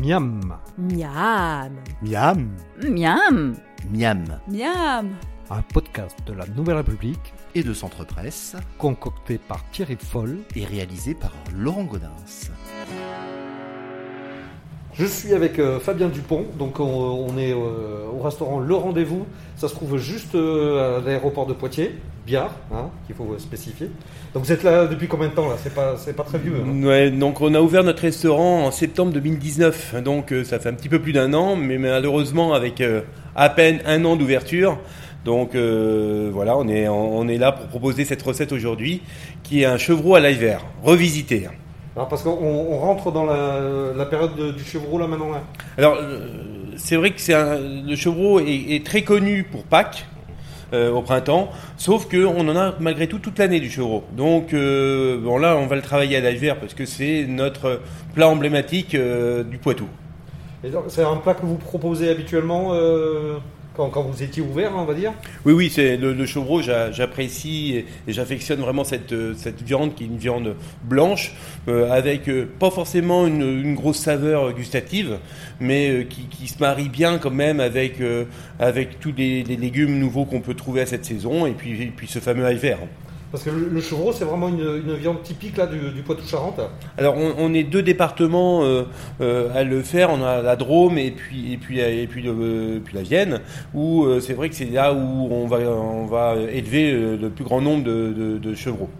Miam, Miam. Miam. Miam Miam. Miam un podcast de la Nouvelle République Et de Centre Presse concocté par Thierry Foll. et réalisé par Laurent Godin. Je suis avec euh, Fabien Dupont, donc on, est euh, au restaurant Le Rendez-vous. Ça se trouve juste euh, à l'aéroport de Poitiers, Biard, hein, qu'il faut spécifier. Donc vous êtes là depuis combien de temps là? C'est pas, c'est pas très vieux. hein Ouais, donc on a ouvert notre restaurant en septembre 2019, donc ça fait un petit peu plus d'un an, mais malheureusement avec à peine un an d'ouverture. Donc voilà, on est, on est là pour proposer cette recette aujourd'hui, qui est un chevreau à l'ail vert, revisité. Alors parce qu'on on rentre dans la, la période de- du chevreau là maintenant. Là. Alors euh, c'est vrai que un- le chevreau est, est très connu pour Pâques. euh, au printemps, sauf que on en a malgré tout toute l'année du chevreau. Donc euh, bon là, on va le travailler à l'ail vert parce que c'est notre plat emblématique euh, du Poitou. C'est un plat que vous proposez habituellement quand, vous étiez ouvert, on va dire. Oui, oui, c'est le, le chevreau. j'a- J'apprécie et, j'affectionne vraiment cette, euh, cette viande qui est une viande blanche euh, avec euh, pas forcément une, grosse saveur gustative, mais qui, se marie bien quand même avec avec tous les, légumes nouveaux qu'on peut trouver à cette saison et puis puis ce fameux ail vert. Parce que le, chevreau, c'est vraiment une, viande typique là, du, Poitou-Charentes. Alors on, est deux départements euh, euh, à le faire. On a la Drôme et puis et puis et puis, puis la Vienne où euh, c'est vrai que c'est là où on va on va élever euh, le plus grand nombre de, de, de chevreaux.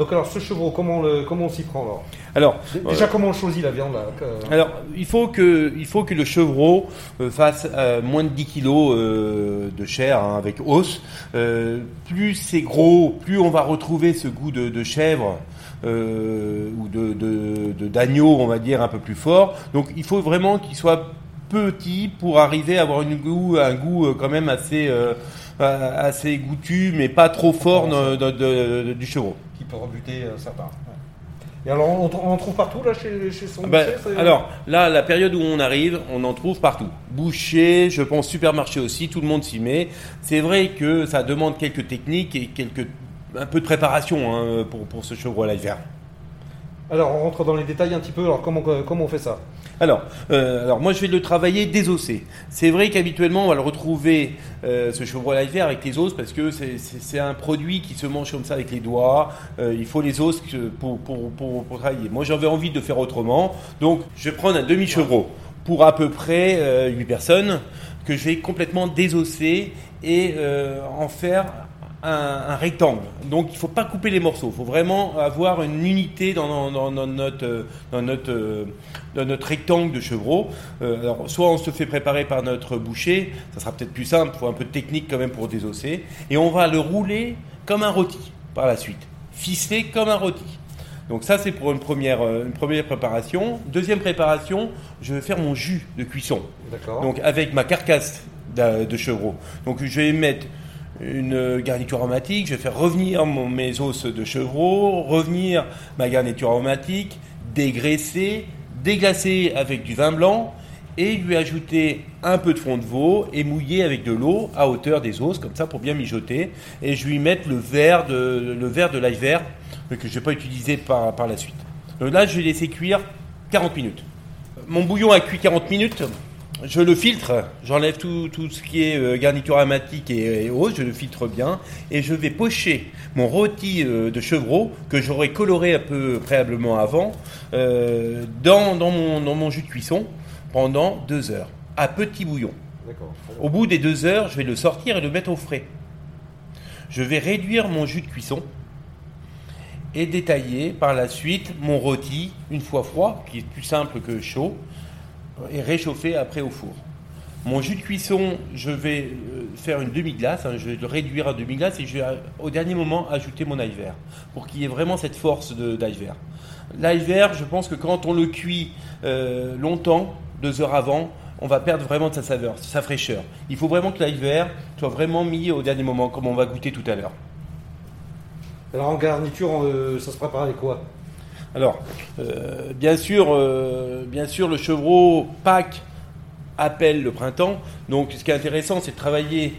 Donc alors ce chevreau, comment, le- comment on s'y prend alors Déjà comment on choisit la viande là que- alors il faut que il faut que le chevreau euh, fasse euh, moins de 10 kilos euh, de chair hein, avec os. Euh, plus c'est gros, plus on va retrouver ce goût de, de chèvre. euh, ou de de- de- d'agneau, on va dire un peu plus fort. Donc il faut vraiment qu'il soit petit pour arriver à avoir une goût, un goût euh, quand même assez euh, assez goûtu, mais pas trop fort de- de- de- de- du chevreau. qui peut rebuter euh, certains. Et alors on, en trouve partout là chez, chez son Ben, boucher, alors, là, la période où on arrive, on en trouve partout. Boucher, je pense supermarché aussi, tout le monde s'y met. C'est vrai que ça demande quelques techniques et quelques un peu de préparation hein, pour, pour ce chevreau à vert. Alors on rentre dans les détails un petit peu. Alors comment, on fait ça Alors, euh, alors moi je vais le travailler désossé. C'est vrai qu'habituellement on va le retrouver euh, ce l'ail vert avec les os parce que c'est- un produit qui se mange comme ça avec les doigts. Euh, il faut les os pour, pour, pour, pour travailler. Moi j'avais envie de faire autrement, donc je vais prendre un demi chevreau pour à peu près euh, 8 personnes que je vais complètement désosser et euh, en faire un, un rectangle. Donc il ne faut pas couper les morceaux, il faut vraiment avoir une unité dans, dans- dans- dans notre, euh, dans, notre, euh, dans notre rectangle de chevreau. Euh, alors soit on se fait préparer par notre boucher, ça sera peut-être plus simple, il faut un peu de technique quand même pour désosser, et on va le rouler comme un rôti par la suite, ficeler comme un rôti. Donc ça c'est pour une première, une première préparation. Deuxième préparation, je vais faire mon jus de cuisson. D'accord. Donc avec ma carcasse d'a- de chevreau. Donc je vais mettre une garniture aromatique, je vais faire revenir mon- mes os de chevreau, revenir ma garniture aromatique, dégraisser, déglacer avec du vin blanc et lui ajouter un peu de fond de veau et mouiller avec de l'eau à hauteur des os comme ça pour bien mijoter et je lui mettre le verre de l'ail vert que je ne vais pas utiliser par, par la suite. Donc là je vais laisser cuire 40 minutes. Mon bouillon a cuit 40 minutes. Je le filtre, j'enlève tout, tout ce qui est euh, garniture aromatique et, et autres, je le filtre bien et je vais pocher mon rôti euh, de chevreau que j'aurais coloré un peu préalablement avant euh, dans, dans mon, dans mon jus de cuisson pendant deux heures à petit bouillon. Au bout des deux heures, je vais le sortir et le mettre au frais. Je vais réduire mon jus de cuisson et détailler par la suite mon rôti une fois froid, qui est plus simple que chaud, et réchauffer après au four. Mon jus de cuisson, je vais euh, faire une demi-glace, hein, je vais le réduire à demi-glace et je vais euh, au dernier moment ajouter mon ail vert pour qu'il y ait vraiment cette force d'ail vert. L'ail vert, je pense que quand on le cuit euh, longtemps, deux heures avant, on va perdre vraiment de sa saveur, de sa fraîcheur. Il faut vraiment que l'ail vert soit vraiment mis au dernier moment, comme on va goûter tout à l'heure. Alors en garniture, ça se prépare avec quoi? Alors, euh, bien sûr, euh, bien sûr, le chevreau Pâques appelle le printemps. Donc, ce qui est intéressant, c'est de travailler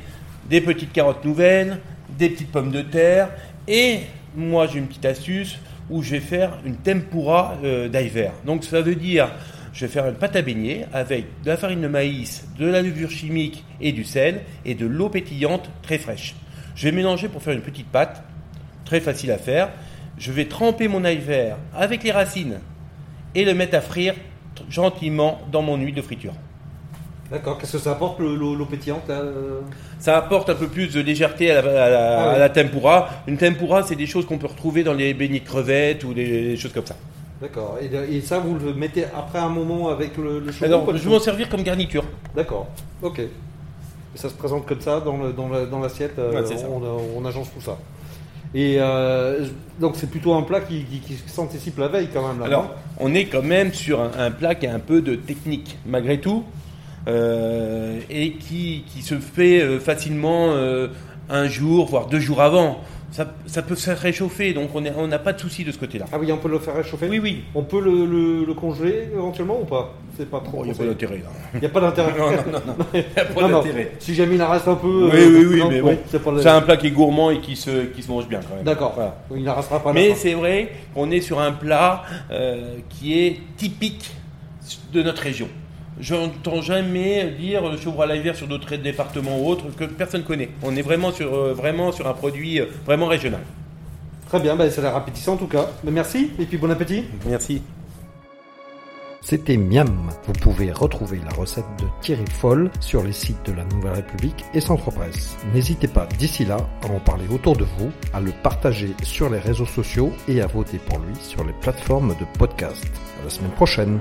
des petites carottes nouvelles, des petites pommes de terre, et moi, j'ai une petite astuce où je vais faire une tempura euh, d'ail vert. Donc, ça veut dire je vais faire une pâte à beignet avec de la farine de maïs, de la levure chimique et du sel et de l'eau pétillante très fraîche. Je vais mélanger pour faire une petite pâte, très facile à faire. Je vais tremper mon ail vert avec les racines et le mettre à frire gentiment dans mon huile de friture. D'accord, qu'est-ce que ça apporte le- l'eau pétillante euh Ça apporte un peu plus de légèreté à la, à la- Ah ouais. à la tempura. Une tempura, c'est des choses qu'on peut retrouver dans les beignets de crevettes ou des, des choses comme ça. D'accord, et, et ça vous le mettez après un moment avec le, le chaudron Alors, je vais m'en servir comme garniture. D'accord, ok. Et ça se présente comme ça dans l'assiette, euh, Ouais, on, on agence tout ça. Et euh, donc c'est plutôt un plat qui, qui, qui s'anticipe la veille quand même là. Alors, on est quand même sur un, un plat qui a un peu de technique, malgré tout, euh, et qui, qui se fait euh, facilement euh, un jour, voire deux jours avant. Ça, ça peut se réchauffer, donc on n'a pas de souci de ce côté-là. Ah oui, on peut le faire réchauffer Oui, oui. On peut le, le- le congeler éventuellement ou pas? C'est pas trop. Bon, il n'y a pas d'intérêt là. Il n'y a pas d'intérêt. Non, non, non, non. Il n'y a pas d'intérêt. Si jamais il en reste un peu. Oui, euh, oui, oui, non, mais bon, c'est un plat qui est gourmand et qui se, qui se mange bien quand même. D'accord. Voilà. Il n'en restera pas. Mais c'est vrai qu'on est sur un plat euh, qui est typique de notre région. Je n'entends jamais dire le chevreau à l'ail vert sur d'autres départements ou autres que personne connaît. On est vraiment sur, euh, vraiment sur un produit euh, vraiment régional. Très bien, bah, ça a l'air appétissant en tout cas. Mais merci et puis bon appétit. Merci. C'était Miam. Vous pouvez retrouver la recette de Thierry Foll sur les sites de la Nouvelle République et Centre Presse. N'hésitez pas d'ici là à en parler autour de vous, à le partager sur les réseaux sociaux et à voter pour lui sur les plateformes de podcast. À la semaine prochaine.